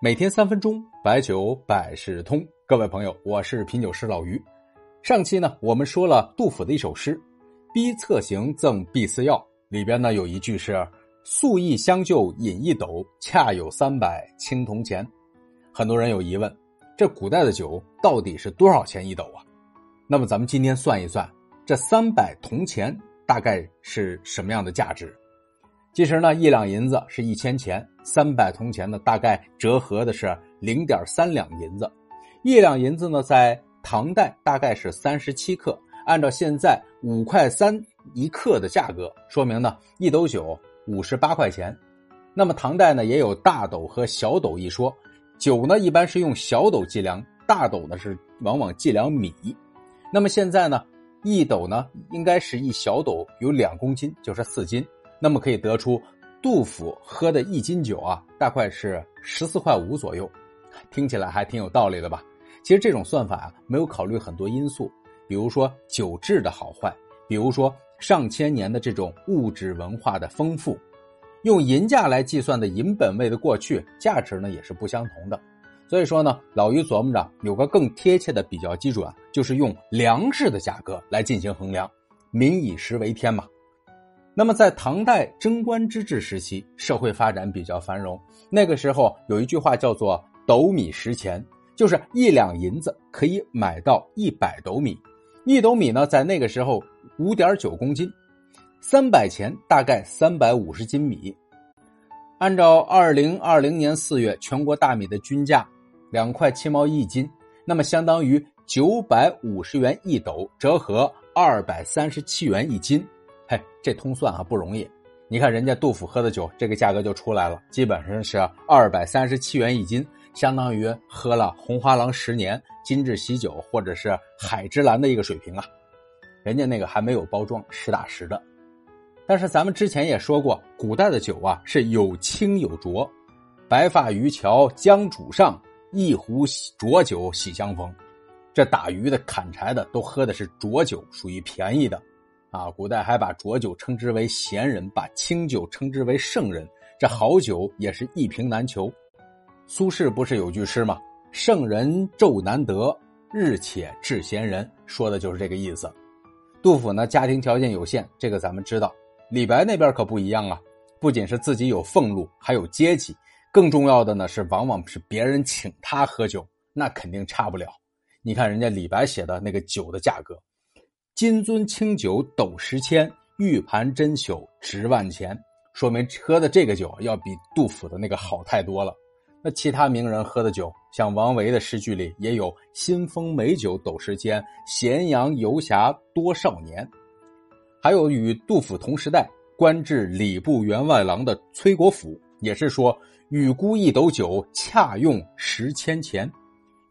每天三分钟，白酒百事通。各位朋友，我是品酒师老于。上期呢，我们说了杜甫的一首诗《逼策行赠碧斯药》，里边呢有一句是“素意相救饮一斗，恰有三百青铜钱”。很多人有疑问，这古代的酒到底是多少钱一斗啊？那么咱们今天算一算，这三百铜钱大概是什么样的价值？其实呢，一两银子是一千钱，三百铜钱呢，大概折合的是零点三两银子。一两银子呢，在唐代大概是三十七克，按照现在五块三一克的价格，说明呢，一斗酒五十八块钱。那么唐代呢，也有大斗和小斗一说，酒呢一般是用小斗计量，大斗呢是往往计量米。那么现在呢，一斗呢应该是一小斗有两公斤，就是四斤。那么可以得出，杜甫喝的一斤酒啊，大概是十四块五左右，听起来还挺有道理的吧？其实这种算法啊，没有考虑很多因素，比如说酒质的好坏，比如说上千年的这种物质文化的丰富，用银价来计算的银本位的过去价值呢，也是不相同的。所以说呢，老于琢磨着有个更贴切的比较基准，就是用粮食的价格来进行衡量，民以食为天嘛。那么，在唐代贞观之治时期，社会发展比较繁荣。那个时候有一句话叫做“斗米十钱”，就是一两银子可以买到一百斗米。一斗米呢，在那个时候五点九公斤，三百钱大概三百五十斤米。按照二零二零年四月全国大米的均价两块七毛一斤，那么相当于九百五十元一斗，折合二百三十七元一斤。嘿，这通算啊不容易。你看人家杜甫喝的酒，这个价格就出来了，基本上是二百三十七元一斤，相当于喝了红花郎十年、金致喜酒或者是海之蓝的一个水平啊。人家那个还没有包装，实打实的。但是咱们之前也说过，古代的酒啊是有清有浊，白发渔樵江渚上，一壶浊酒喜相逢。这打鱼的、砍柴的都喝的是浊酒，属于便宜的。啊，古代还把浊酒称之为贤人，把清酒称之为圣人。这好酒也是一瓶难求。苏轼不是有句诗吗？“圣人昼难得，日且治贤人。”说的就是这个意思。杜甫呢，家庭条件有限，这个咱们知道。李白那边可不一样啊，不仅是自己有俸禄，还有阶级，更重要的呢是，往往是别人请他喝酒，那肯定差不了。你看人家李白写的那个酒的价格。金樽清酒斗十千，玉盘珍酒值万钱。说明喝的这个酒要比杜甫的那个好太多了。那其他名人喝的酒，像王维的诗句里也有“新丰美酒斗十千，咸阳游侠多少年”。还有与杜甫同时代、官至礼部员外郎的崔国辅，也是说“与孤一斗酒，恰用十千钱”。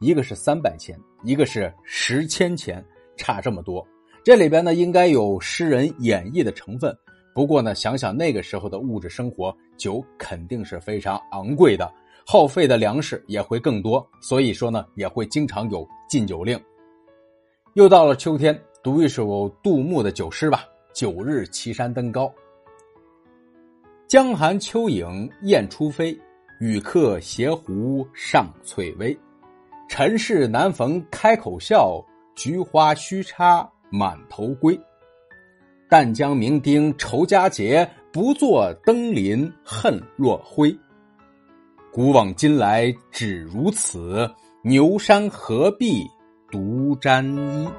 一个是三百钱，一个是十千钱，差这么多。这里边呢，应该有诗人演绎的成分。不过呢，想想那个时候的物质生活，酒肯定是非常昂贵的，耗费的粮食也会更多，所以说呢，也会经常有禁酒令。又到了秋天，读一首杜牧的酒诗吧：“九日岐山登高，江寒秋影雁初飞，与客携壶上翠微。尘世难逢开口笑，菊花须插。”满头归，但将酩酊愁佳节，不作登临恨落晖。古往今来只如此，牛山何必独沾衣？